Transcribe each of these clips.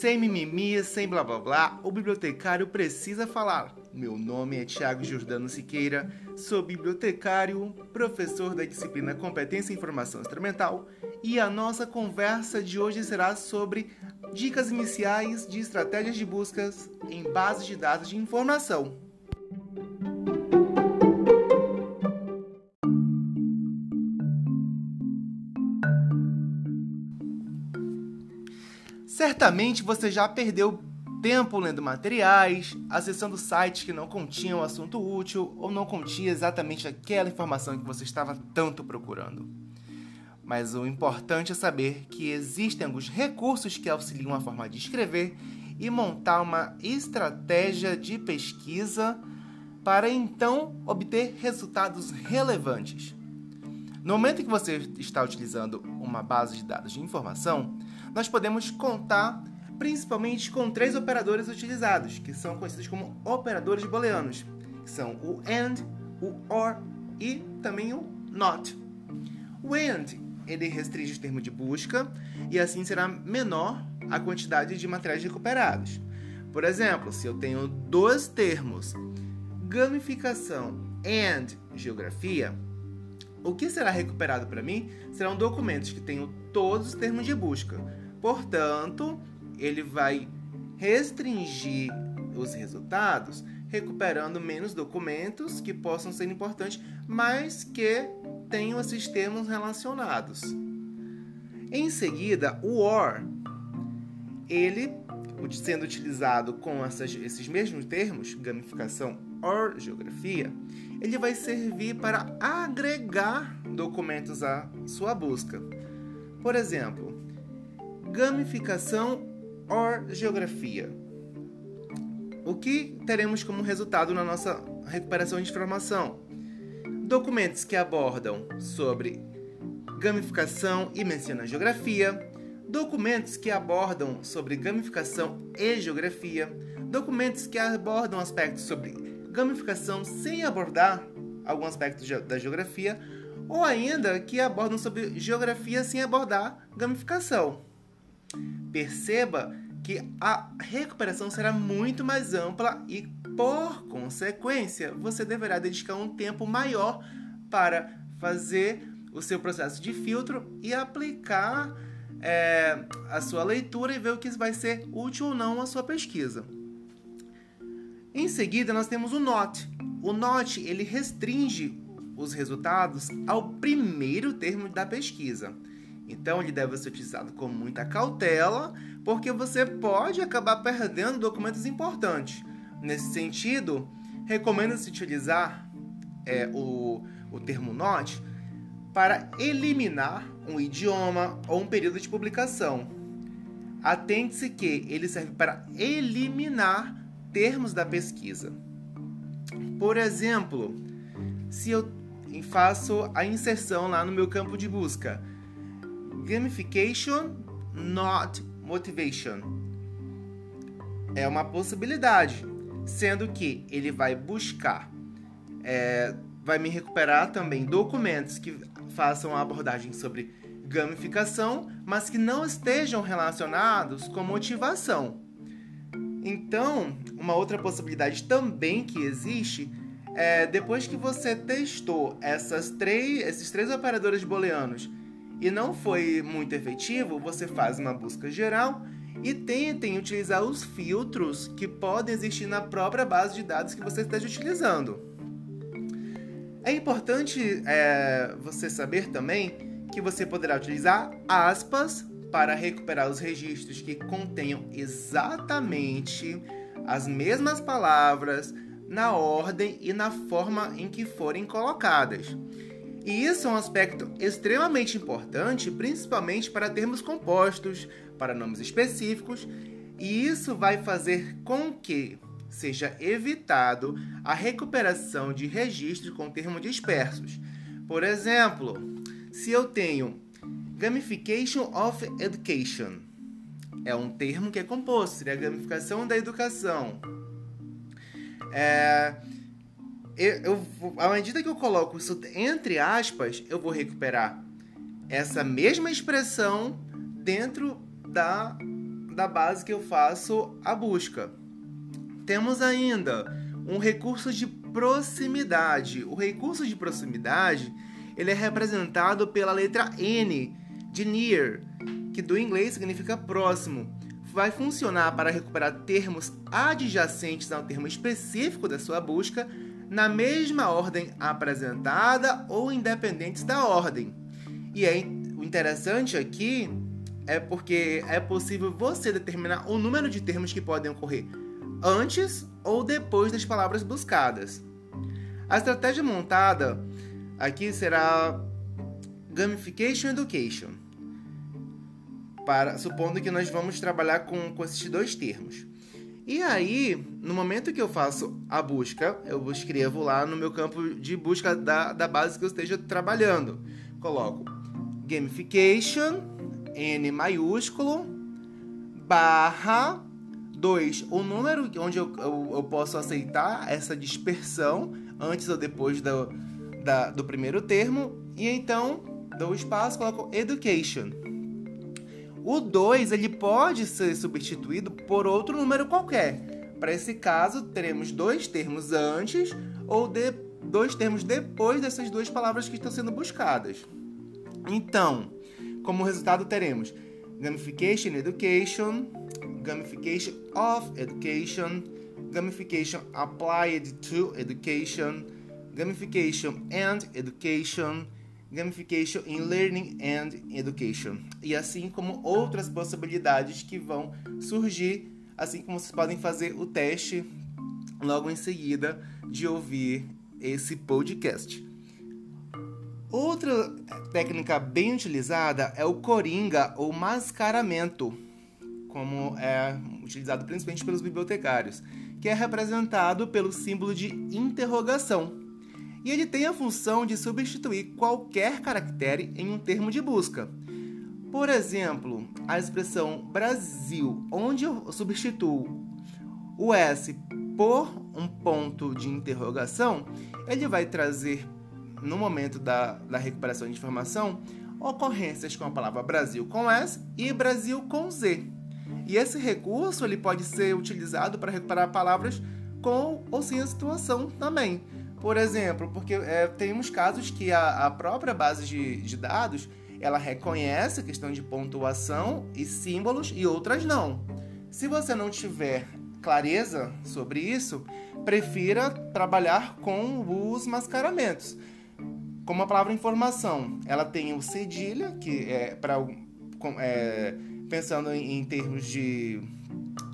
Sem mimimi, sem blá blá blá, o bibliotecário precisa falar. Meu nome é Tiago Jordano Siqueira, sou bibliotecário, professor da disciplina Competência e Informação Instrumental e a nossa conversa de hoje será sobre dicas iniciais de estratégias de buscas em bases de dados de informação. Certamente você já perdeu tempo lendo materiais, acessando sites que não continham assunto útil ou não continha exatamente aquela informação que você estava tanto procurando. Mas o importante é saber que existem alguns recursos que auxiliam a forma de escrever e montar uma estratégia de pesquisa para então obter resultados relevantes. No momento que você está utilizando uma base de dados de informação, nós podemos contar principalmente com três operadores utilizados, que são conhecidos como operadores booleanos, que são o AND, o OR e também o NOT. O AND ele restringe o termo de busca e assim será menor a quantidade de materiais recuperados. Por exemplo, se eu tenho dois termos, gamificação and geografia, o que será recuperado para mim serão documentos que tenham todos os termos de busca, Portanto, ele vai restringir os resultados, recuperando menos documentos que possam ser importantes, mas que tenham esses termos relacionados. Em seguida, o OR, ele sendo utilizado com essas, esses mesmos termos, gamificação or geografia, ele vai servir para agregar documentos à sua busca. Por exemplo, gamificação or geografia. O que teremos como resultado na nossa recuperação de informação? Documentos que abordam sobre gamificação e mencionam geografia, documentos que abordam sobre gamificação e geografia, documentos que abordam aspectos sobre gamificação sem abordar algum aspecto da geografia, ou ainda que abordam sobre geografia sem abordar gamificação. Perceba que a recuperação será muito mais ampla e, por consequência, você deverá dedicar um tempo maior para fazer o seu processo de filtro e aplicar é, a sua leitura e ver o que vai ser útil ou não à sua pesquisa. Em seguida, nós temos o NOT. O NOT ele restringe os resultados ao primeiro termo da pesquisa. Então ele deve ser utilizado com muita cautela, porque você pode acabar perdendo documentos importantes. Nesse sentido, recomenda-se utilizar é, o, o termo NOT para eliminar um idioma ou um período de publicação. Atente-se que ele serve para eliminar termos da pesquisa. Por exemplo, se eu faço a inserção lá no meu campo de busca gamification, not motivation. É uma possibilidade, sendo que ele vai buscar, é, vai me recuperar também documentos que façam a abordagem sobre gamificação, mas que não estejam relacionados com motivação. Então, uma outra possibilidade também que existe é depois que você testou essas três, esses três operadores booleanos e não foi muito efetivo, você faz uma busca geral e tentem utilizar os filtros que podem existir na própria base de dados que você esteja utilizando. É importante é, você saber também que você poderá utilizar aspas para recuperar os registros que contenham exatamente as mesmas palavras na ordem e na forma em que forem colocadas. E isso é um aspecto extremamente importante, principalmente para termos compostos, para nomes específicos, e isso vai fazer com que seja evitado a recuperação de registros com termos dispersos. Por exemplo, se eu tenho gamification of education, é um termo que é composto, seria a gamificação da educação. É, eu, eu, à medida que eu coloco isso entre aspas, eu vou recuperar essa mesma expressão dentro da, da base que eu faço a busca. Temos ainda um recurso de proximidade. O recurso de proximidade ele é representado pela letra N de near, que do inglês significa próximo. Vai funcionar para recuperar termos adjacentes ao termo específico da sua busca na mesma ordem apresentada ou independentes da ordem. E é, o interessante aqui é porque é possível você determinar o número de termos que podem ocorrer antes ou depois das palavras buscadas. A estratégia montada aqui será Gamification Education, para, supondo que nós vamos trabalhar com, com esses dois termos. E aí, no momento que eu faço a busca, eu escrevo lá no meu campo de busca da, da base que eu esteja trabalhando. Coloco gamification, N maiúsculo, barra 2, o número onde eu, eu, eu, posso aceitar essa dispersão antes ou depois do, da, do primeiro termo. E então, dou espaço, coloco education. O 2 ele pode ser substituído por outro número qualquer. Para esse caso, teremos dois termos antes ou de, dois termos depois dessas duas palavras que estão sendo buscadas. Então, como resultado, teremos gamification education, gamification of education, gamification applied to education, gamification and education, gamification in learning and education. E assim como outras possibilidades que vão surgir, assim como vocês podem fazer o teste logo em seguida de ouvir esse podcast. Outra técnica bem utilizada é o coringa ou mascaramento, como é utilizado principalmente pelos bibliotecários, que é representado pelo símbolo de interrogação e ele tem a função de substituir qualquer caractere em um termo de busca. Por exemplo, a expressão Brasil, onde eu substituo o S por um ponto de interrogação, ele vai trazer, no momento da, da recuperação de informação, ocorrências com a palavra Brasil com S e Brasil com Z. E esse recurso ele pode ser utilizado para recuperar palavras com ou sem a situação também. Por exemplo, porque é, temos casos que a, a própria base de, de dados ela reconhece a questão de pontuação e símbolos e outras não. Se você não tiver clareza sobre isso, prefira trabalhar com os mascaramentos. Como a palavra informação, ela tem o cedilha, que é para é, pensando em, em termos de,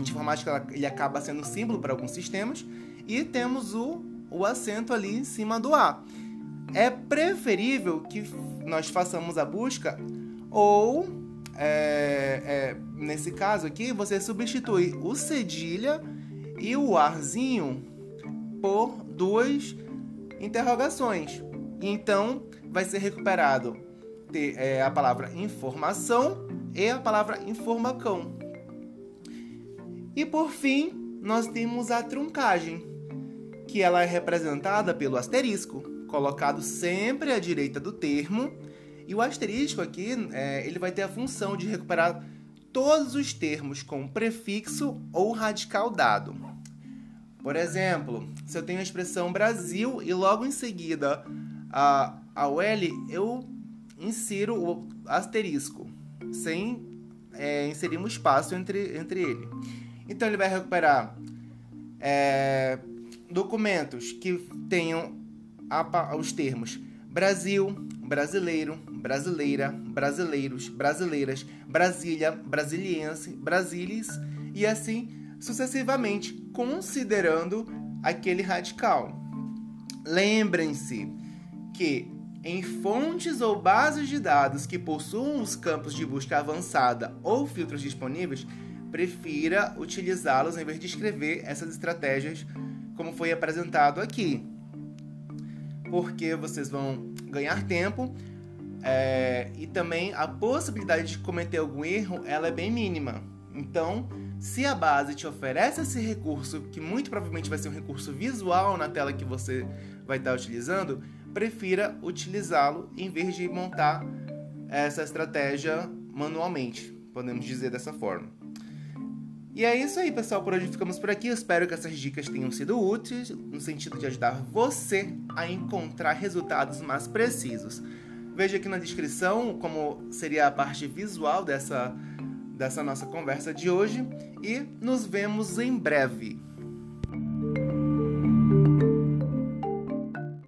de informática, ele acaba sendo símbolo para alguns sistemas, e temos o o acento ali em cima do A. É preferível que nós façamos a busca ou, é, é, nesse caso aqui, você substitui o cedilha e o arzinho por duas interrogações. Então, vai ser recuperado é, a palavra informação e a palavra informacão. E por fim, nós temos a truncagem que ela é representada pelo asterisco, colocado sempre à direita do termo. E o asterisco aqui, é, ele vai ter a função de recuperar todos os termos com prefixo ou radical dado. Por exemplo, se eu tenho a expressão Brasil e logo em seguida a, a L, eu insiro o asterisco, sem é, inserir um espaço entre, entre ele. Então ele vai recuperar é, documentos que tenham os termos Brasil, brasileiro, brasileira, brasileiros, brasileiras, Brasília, brasiliense, brasilis e assim sucessivamente, considerando aquele radical. Lembrem-se que em fontes ou bases de dados que possuam os campos de busca avançada ou filtros disponíveis, prefira utilizá-los em vez de escrever essas estratégias como foi apresentado aqui. Porque vocês vão ganhar tempo é, e também a possibilidade de cometer algum erro ela é bem mínima. Então, se a base te oferece esse recurso, que muito provavelmente vai ser um recurso visual na tela que você vai estar utilizando, prefira utilizá-lo em vez de montar essa estratégia manualmente, podemos dizer dessa forma. E é isso aí, pessoal. Por hoje ficamos por aqui. Espero que essas dicas tenham sido úteis no sentido de ajudar você a encontrar resultados mais precisos. Veja aqui na descrição como seria a parte visual dessa, dessa nossa conversa de hoje e nos vemos em breve.